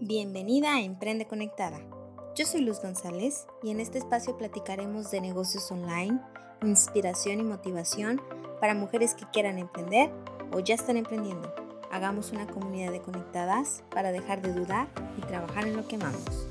Bienvenida a Emprende Conectada. Yo soy Luz González y en este espacio platicaremos de negocios online, inspiración y motivación para mujeres que quieran emprender o ya están emprendiendo. Hagamos una comunidad de conectadas para dejar de dudar y trabajar en lo que amamos.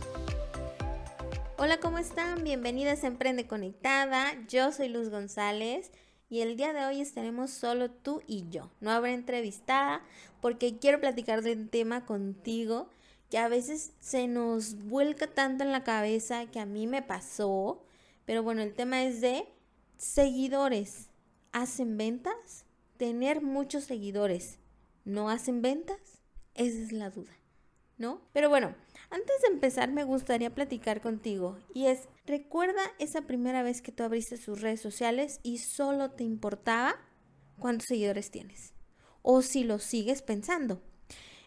Hola, ¿cómo están? Bienvenidas a Emprende Conectada. Yo soy Luz González y el día de hoy estaremos solo tú y yo. No habrá entrevistada porque quiero platicar de un tema contigo que a veces se nos vuelca tanto en la cabeza que a mí me pasó. Pero bueno, el tema es de seguidores. ¿Hacen ventas? Tener muchos seguidores. ¿No hacen ventas? Esa es la duda, ¿no? Pero bueno, antes de empezar me gustaría platicar contigo y es, recuerda esa primera vez que tú abriste sus redes sociales y solo te importaba cuántos seguidores tienes o si lo sigues pensando.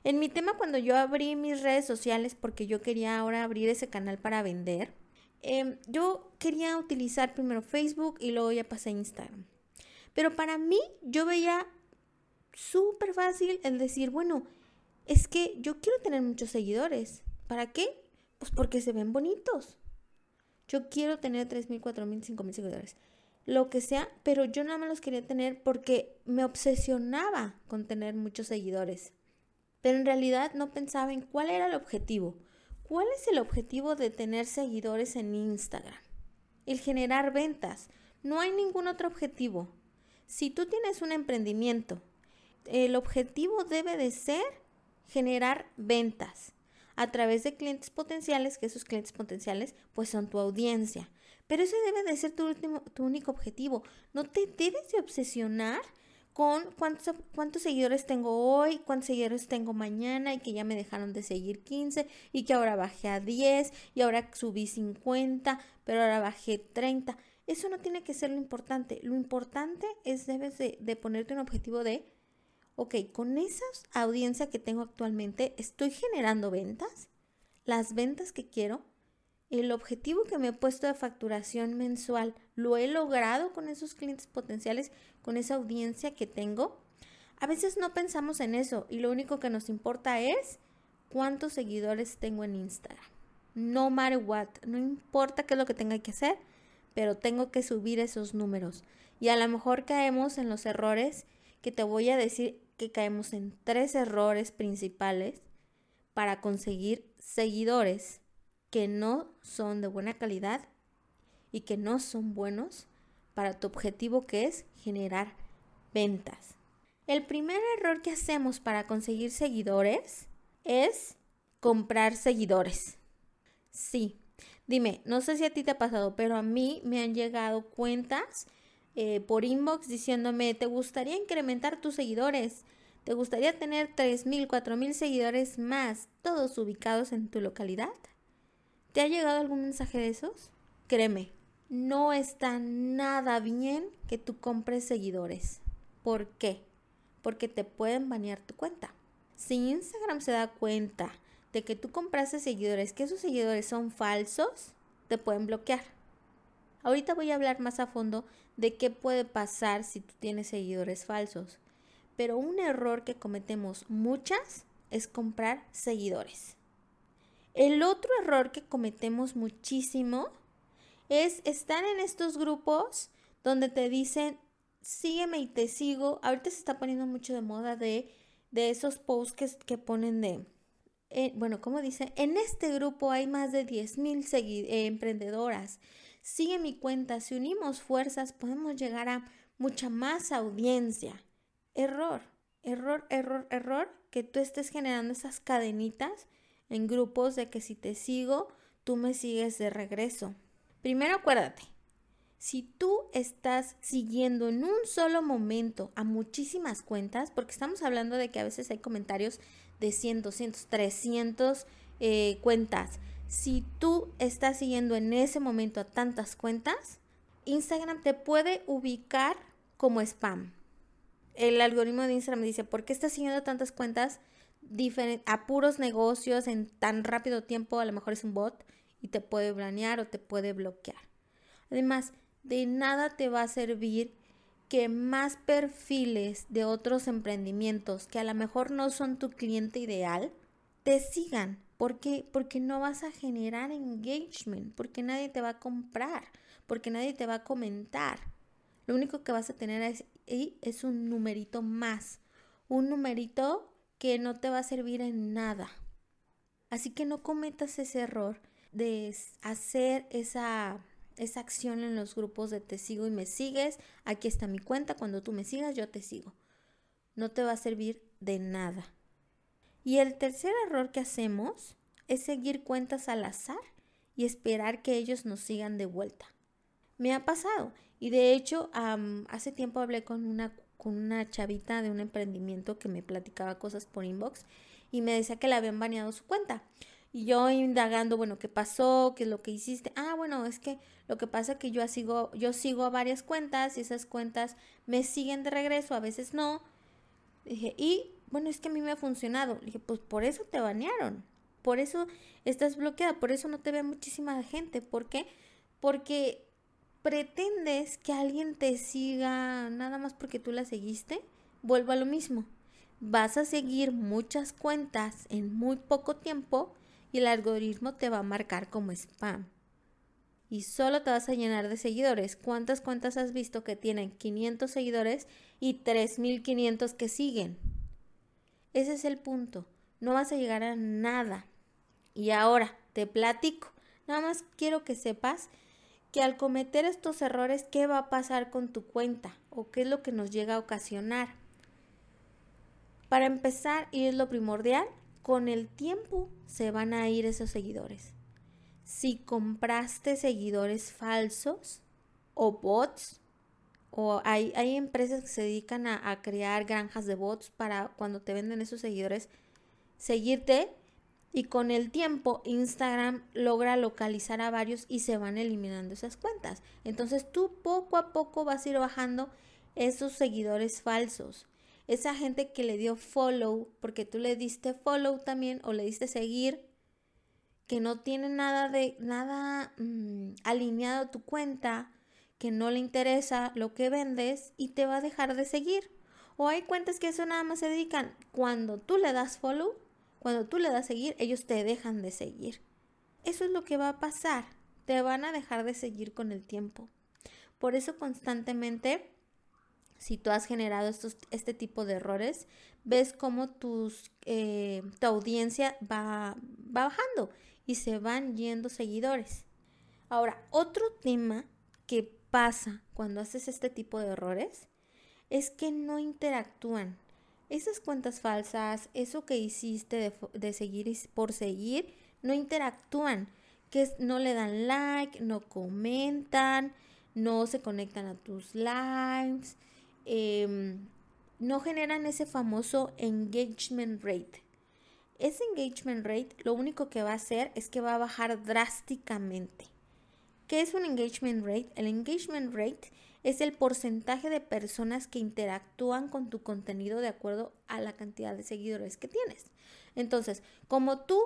En mi tema, cuando yo abrí mis redes sociales, porque yo quería ahora abrir ese canal para vender, em, yo quería utilizar primero Facebook y luego ya pasé a Instagram. Pero para mí, yo veía súper fácil el decir, bueno, es que yo quiero tener muchos seguidores. ¿Para qué? Pues porque se ven bonitos. Yo quiero tener 3.000, 4.000, 5.000 seguidores. Lo que sea, pero yo nada más los quería tener porque me obsesionaba con tener muchos seguidores pero en realidad no pensaba en cuál era el objetivo. ¿Cuál es el objetivo de tener seguidores en Instagram? El generar ventas. No hay ningún otro objetivo. Si tú tienes un emprendimiento, el objetivo debe de ser generar ventas a través de clientes potenciales, que esos clientes potenciales pues son tu audiencia. Pero ese debe de ser tu, último, tu único objetivo. No te debes de obsesionar con cuántos, cuántos seguidores tengo hoy, cuántos seguidores tengo mañana y que ya me dejaron de seguir 15 y que ahora bajé a 10 y ahora subí 50, pero ahora bajé 30. Eso no tiene que ser lo importante. Lo importante es debes de, de ponerte un objetivo de, ok, con esa audiencia que tengo actualmente, ¿estoy generando ventas? Las ventas que quiero, el objetivo que me he puesto de facturación mensual lo he logrado con esos clientes potenciales, con esa audiencia que tengo. A veces no pensamos en eso y lo único que nos importa es cuántos seguidores tengo en Instagram. No matter what, no importa qué es lo que tenga que hacer, pero tengo que subir esos números. Y a lo mejor caemos en los errores que te voy a decir que caemos en tres errores principales para conseguir seguidores que no son de buena calidad y que no son buenos para tu objetivo que es generar ventas. El primer error que hacemos para conseguir seguidores es comprar seguidores. Sí, dime, no sé si a ti te ha pasado, pero a mí me han llegado cuentas eh, por inbox diciéndome, ¿te gustaría incrementar tus seguidores? ¿Te gustaría tener 3.000, 4.000 seguidores más, todos ubicados en tu localidad? ¿Te ha llegado algún mensaje de esos? Créeme, no está nada bien que tú compres seguidores. ¿Por qué? Porque te pueden banear tu cuenta. Si Instagram se da cuenta de que tú compraste seguidores, que esos seguidores son falsos, te pueden bloquear. Ahorita voy a hablar más a fondo de qué puede pasar si tú tienes seguidores falsos. Pero un error que cometemos muchas es comprar seguidores. El otro error que cometemos muchísimo es estar en estos grupos donde te dicen, sígueme y te sigo. Ahorita se está poniendo mucho de moda de, de esos posts que, ponen de, eh, bueno, como dice, en este grupo hay más de 10 mil eh, emprendedoras. Sigue mi cuenta, si unimos fuerzas podemos llegar a mucha más audiencia. Error, error, error, error, que tú estés generando esas cadenitas en grupos de que si te sigo, tú me sigues de regreso. Primero acuérdate, si tú estás siguiendo en un solo momento a muchísimas cuentas, porque estamos hablando de que a veces hay comentarios de 100, 200, 300 cuentas. Si tú estás siguiendo en ese momento a tantas cuentas, Instagram te puede ubicar como spam. El algoritmo de Instagram dice, ¿por qué estás siguiendo tantas cuentas a puros negocios en tan rápido tiempo? A lo mejor es un bot y te puede planear o te puede bloquear. Además, de nada te va a servir que más perfiles de otros emprendimientos que a lo mejor no son tu cliente ideal te sigan. ¿Por qué? Porque no vas a generar engagement, porque nadie te va a comprar, porque nadie te va a comentar. Lo único que vas a tener es, es un numerito más, un numerito que no te va a servir en nada. Así que no cometas ese error de hacer esa, esa acción en los grupos de te sigo y me sigues. Aquí está mi cuenta, cuando tú me sigas yo te sigo. No te va a servir de nada. Y el tercer error que hacemos es seguir cuentas al azar y esperar que ellos nos sigan de vuelta. Me ha pasado y de hecho hace tiempo hablé con una, con una chavita de un emprendimiento que me platicaba cosas por inbox y me decía que le habían baneado su cuenta. Y yo indagando, bueno, ¿qué pasó? ¿Qué es lo que hiciste? Ah, bueno, es que lo que pasa es que yo sigo, yo sigo a varias cuentas y esas cuentas me siguen de regreso, a veces no. Dije, y bueno, es que a mí me ha funcionado. Le dije, pues por eso te banearon. Por eso estás bloqueada, por eso no te ve muchísima gente. ¿Por qué? Porque pretendes que alguien te siga nada más porque tú la seguiste. Vuelvo a lo mismo. Vas a seguir muchas cuentas en muy poco tiempo y el algoritmo te va a marcar como spam. Y solo te vas a llenar de seguidores. ¿Cuántas cuentas has visto que tienen 500 seguidores y 3500 que siguen? Ese es el punto. No vas a llegar a nada. Y ahora te platico. Nada más quiero que sepas que al cometer estos errores, ¿qué va a pasar con tu cuenta? ¿O qué es lo que nos llega a ocasionar? Para empezar, y es lo primordial, con el tiempo se van a ir esos seguidores. Si compraste seguidores falsos o bots, o hay, hay empresas que se dedican a, a, crear granjas de bots para cuando te venden esos seguidores, seguirte y con el tiempo Instagram logra localizar a varios y se van eliminando esas cuentas. Entonces tú poco a poco vas a ir bajando esos seguidores falsos esa gente que le dio follow, porque tú le diste follow también o le diste seguir, que no tiene nada de nada mm, alineado a tu cuenta, que no le interesa lo que vendes y te va a dejar de seguir. O hay cuentas que eso nada más se dedican cuando tú le das follow, cuando tú le das seguir, ellos te dejan de seguir. Eso es lo que va a pasar. Te van a dejar de seguir con el tiempo. Por eso constantemente si tú has generado estos, este tipo de errores, ves cómo eh, tu audiencia va, va bajando y se van yendo seguidores. Ahora, otro tema que pasa cuando haces este tipo de errores es que no interactúan. Esas cuentas falsas, eso que hiciste de, de seguir por seguir, no interactúan, que no le dan like, no comentan, no se conectan a tus lives, Em, no generan ese famoso engagement rate. Ese engagement rate lo único que va a hacer es que va a bajar drásticamente. ¿Qué es un engagement rate? El engagement rate es el porcentaje de personas que interactúan con tu contenido de acuerdo a la cantidad de seguidores que tienes. Entonces, como tú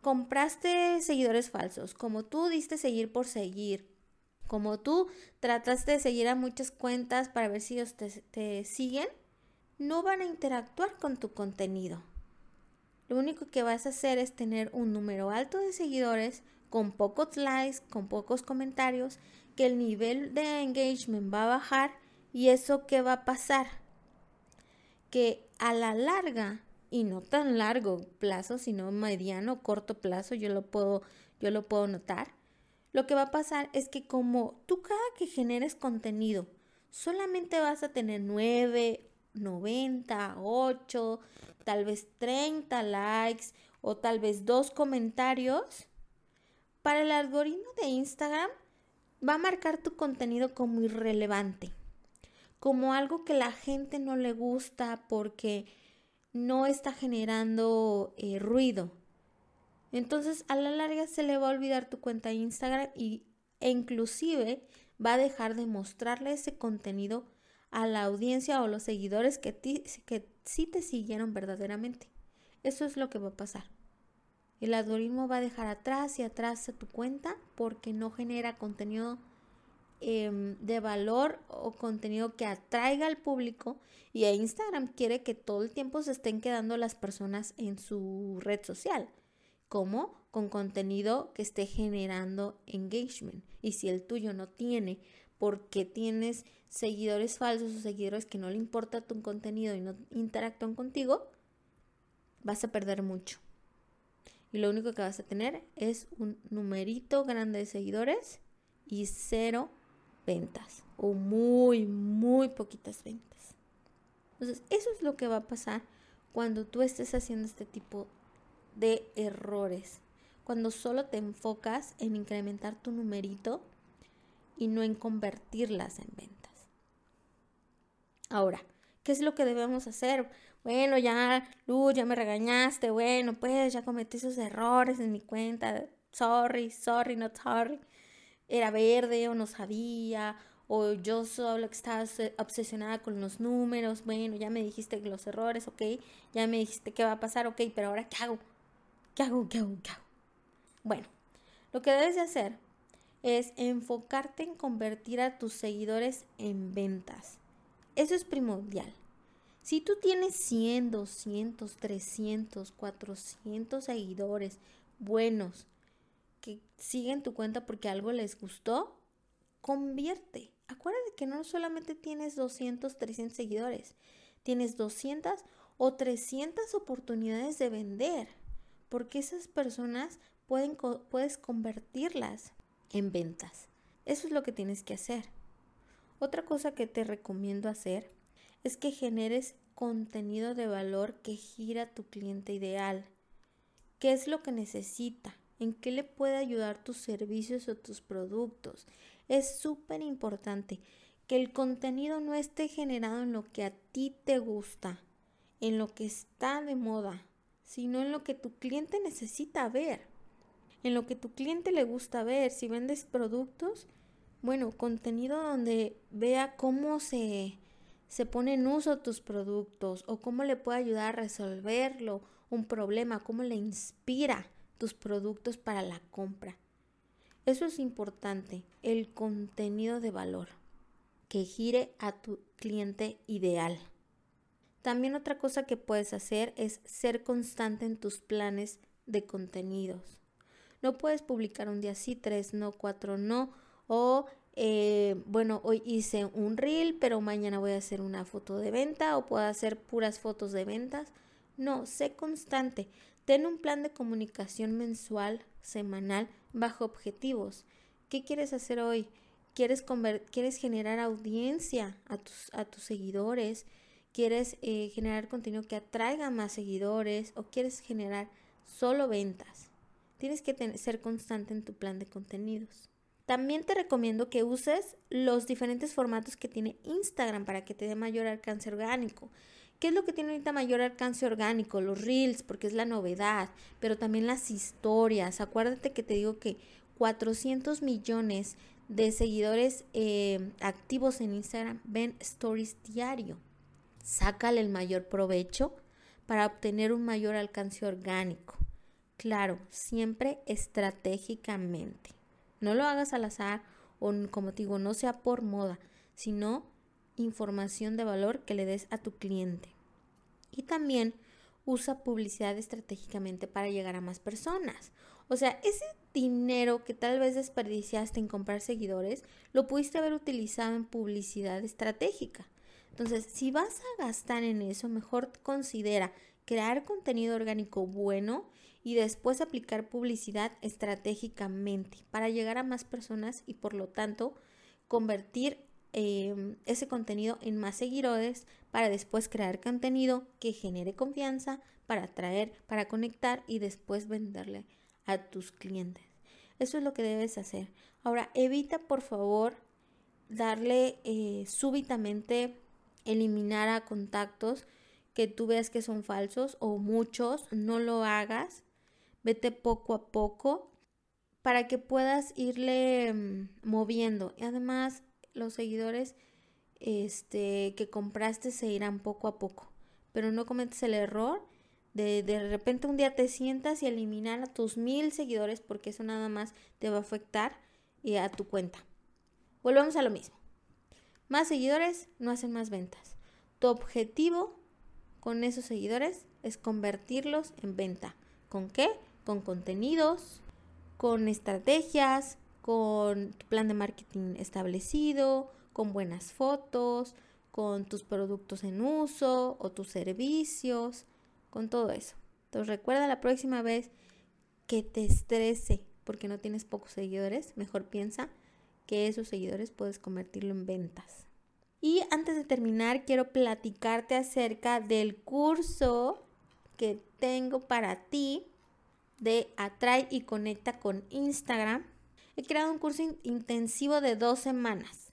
compraste seguidores falsos, como tú diste seguir por seguir, como tú trataste de seguir a muchas cuentas para ver si ellos te, siguen, no van a interactuar con tu contenido. Lo único que vas a hacer es tener un número alto de seguidores con pocos likes, con pocos comentarios, que el nivel de engagement va a bajar y eso qué va a pasar? Que a la larga y no tan largo plazo, sino mediano, corto plazo, yo lo puedo yo lo puedo notar lo que va a pasar es que como tú cada que generes contenido, solamente vas a tener 9, 90, 8, tal vez 30 likes o tal vez dos comentarios, para el algoritmo de Instagram va a marcar tu contenido como irrelevante, como algo que la gente no le gusta porque no está generando eh, ruido. Entonces a la larga se le va a olvidar tu cuenta de Instagram y, e inclusive va a dejar de mostrarle ese contenido a la audiencia o los seguidores que, que sí te siguieron verdaderamente. Eso es lo que va a pasar. El algoritmo va a dejar atrás y atrás a tu cuenta porque no genera contenido em, de valor o contenido que atraiga al público y Instagram quiere que todo el tiempo se estén quedando las personas en su red social ¿Cómo? Con contenido que esté generando engagement. Y si el tuyo no tiene, porque tienes seguidores falsos o seguidores que no le importa tu contenido y no interactúan contigo, vas a perder mucho. Y lo único que vas a tener es un numerito grande de seguidores y cero ventas o muy, muy poquitas ventas. Entonces, eso es lo que va a pasar cuando tú estés haciendo este tipo de errores. Cuando solo te enfocas en incrementar tu numerito y no en convertirlas en ventas. Ahora, ¿qué es lo que debemos hacer? Bueno, ya, Luz, ya me regañaste. Bueno, pues ya cometí esos errores en mi cuenta. Sorry, sorry, not sorry. Era verde o no sabía. O yo solo estaba obsesionada con los números. Bueno, ya me dijiste los errores, ok. Ya me dijiste qué va a pasar, ok. Pero ahora, ¿qué hago? ¿Qué hago? ¿Qué hago? ¿Qué hago? Bueno, lo que debes de hacer es enfocarte en convertir a tus seguidores en ventas. Eso es primordial. Si tú tienes 100, 200, 300, 400 seguidores buenos que siguen tu cuenta porque algo les gustó, convierte. Acuérdate que no solamente tienes 200, 300 seguidores, tienes 200 o 300 oportunidades de vender, porque esas personas pueden, puedes convertirlas en ventas. Eso es lo que tienes que hacer. Otra cosa que te recomiendo hacer es que generes contenido de valor que gira tu cliente ideal. ¿Qué es lo que necesita? ¿En qué le puede ayudar tus servicios o tus productos? Es súper importante que el contenido no esté generado en lo que a ti te gusta, en lo que está de moda, sino en lo que tu cliente necesita ver, en lo que tu cliente le gusta ver. Si vendes productos, bueno, contenido donde vea cómo se, se pone en uso tus productos o cómo le puede ayudar a resolverlo, un problema, cómo le inspira tus productos para la compra. Eso es importante, el contenido de valor que gire a tu cliente ideal. También otra cosa que puedes hacer es ser constante en tus planes de contenidos. No puedes publicar un día sí, tres no, cuatro no, o eh, bueno, hoy hice un reel, pero mañana voy a hacer una foto de venta o puedo hacer puras fotos de ventas. No, sé constante. Ten un plan de comunicación mensual, semanal, bajo objetivos. ¿Qué quieres hacer hoy? ¿Quieres, quieres generar audiencia a tus, seguidores? ¿Quieres eh, generar contenido que atraiga más seguidores? ¿O quieres generar solo ventas? Tienes que ser constante en tu plan de contenidos. También te recomiendo que uses los diferentes formatos que tiene Instagram para que te dé mayor alcance orgánico. ¿Qué es lo que tiene ahorita mayor alcance orgánico? Los reels, porque es la novedad, pero también las historias. Acuérdate que te digo que 400 millones de seguidores eh, activos en Instagram ven stories diario. Sácale el mayor provecho para obtener un mayor alcance orgánico. Claro, siempre estratégicamente. No lo hagas al azar o como te digo, no sea por moda, sino información de valor que le des a tu cliente. Y también usa publicidad estratégicamente para llegar a más personas. O sea, ese dinero que tal vez desperdiciaste en comprar seguidores, lo pudiste haber utilizado en publicidad estratégica. Entonces, si vas a gastar en eso, mejor considera crear contenido orgánico bueno y después aplicar publicidad estratégicamente para llegar a más personas y por lo tanto convertir em, ese contenido en más seguidores para después crear contenido que genere confianza para atraer, para conectar y después venderle a tus clientes. Eso es lo que debes hacer. Ahora, evita por favor darle eh, súbitamente eliminar a contactos que tú veas que son falsos o muchos, no lo hagas vete poco a poco para que puedas irle mm, moviendo. Y además, los seguidores este, que compraste se irán poco a poco. Pero no cometes el error de de repente un día te sientas y eliminar a tus mil seguidores porque eso nada más te va a afectar y a tu cuenta. Volvemos a lo mismo. Más seguidores no hacen más ventas. Tu objetivo con esos seguidores es convertirlos en venta. ¿Con qué? Con contenidos, con estrategias, con plan de marketing establecido, con buenas fotos, con tus productos en uso o tus servicios, con todo eso. Entonces recuerda la próxima vez que te estrese porque no tienes pocos seguidores, mejor piensa que esos seguidores puedes convertirlo en ventas. Y antes de terminar, quiero platicarte acerca del curso que tengo para ti de Atrae y Conecta con Instagram. He creado un curso intensivo de dos semanas,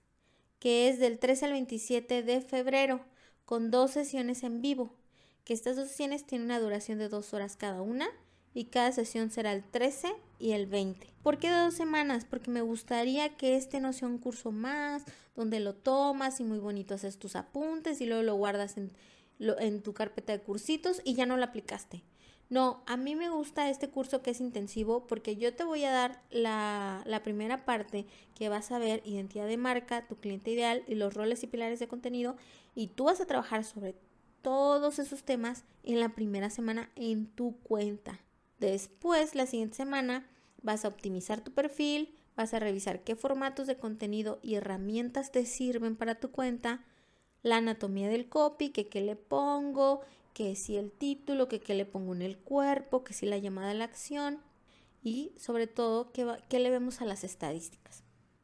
que es del 13 al 27 de febrero, con dos sesiones en vivo, que estas dos sesiones tienen una duración de dos horas cada una y cada sesión será el 13 y el 20. ¿Por qué de dos semanas? Porque me gustaría que este no sea un curso más, donde lo tomas y muy bonito haces tus apuntes y luego lo guardas en, en tu carpeta de cursitos y ya no lo aplicaste. No, a mí me gusta este curso que es intensivo porque yo te voy a dar la, primera parte que vas a ver identidad de marca, tu cliente ideal y los roles y pilares de contenido y tú vas a trabajar sobre todos esos temas en la primera semana en tu cuenta. Después, la siguiente semana, vas a optimizar tu perfil, vas a revisar qué formatos de contenido y herramientas te sirven para tu cuenta, la anatomía del copy, que qué le pongo, que si el título, que qué le pongo en el cuerpo, que si la llamada a la acción y sobre todo qué, qué le vemos a las estadísticas.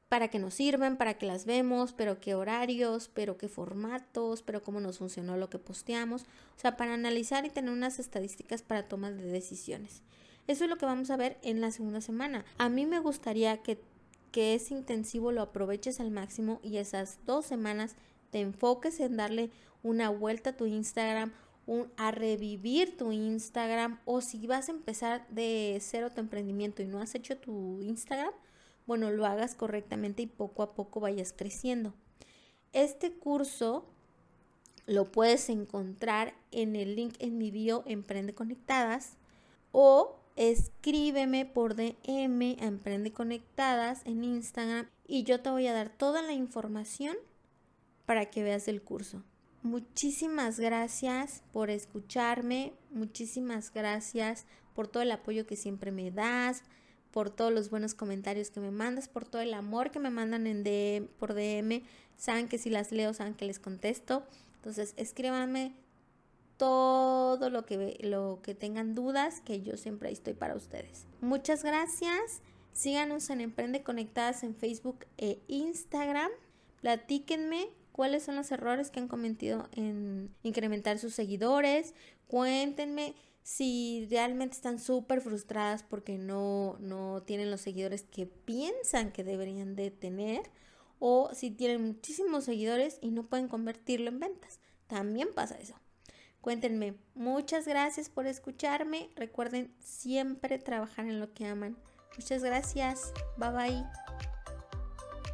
Para qué nos sirven, para qué las vemos, pero qué horarios, pero qué formatos, pero cómo nos funcionó lo que posteamos. O sea, para analizar y tener unas estadísticas para tomas de decisiones. Eso es lo que vamos a ver en la segunda semana. A mí me gustaría que, que ese intensivo lo aproveches al máximo y esas dos semanas te enfoques en darle una vuelta a tu Instagram, un, a revivir tu Instagram o si vas a empezar de cero tu emprendimiento y no has hecho tu Instagram, bueno, lo hagas correctamente y poco a poco vayas creciendo. Este curso lo puedes encontrar en el link en mi bio Emprende Conectadas o escríbeme por DM a Emprende Conectadas en Instagram y yo te voy a dar toda la información para que veas el curso. Muchísimas gracias por escucharme, muchísimas gracias por todo el apoyo que siempre me das, por todos los buenos comentarios que me mandas, por todo el amor que me mandan en DM, por DM. Saben que si las leo, saben que les contesto. Entonces, escríbanme todo lo que, lo que tengan dudas, que yo siempre estoy para ustedes. Muchas gracias. Síganos en Emprende Conectadas en Facebook e Instagram. Platíquenme cuáles son los errores que han cometido en incrementar sus seguidores. Cuéntenme si realmente están súper frustradas porque no, no tienen los seguidores que piensan que deberían de tener. O si tienen muchísimos seguidores y no pueden convertirlo en ventas. También pasa eso. Cuéntenme, muchas gracias por escucharme. Recuerden siempre trabajar en lo que aman. Muchas gracias. Bye bye.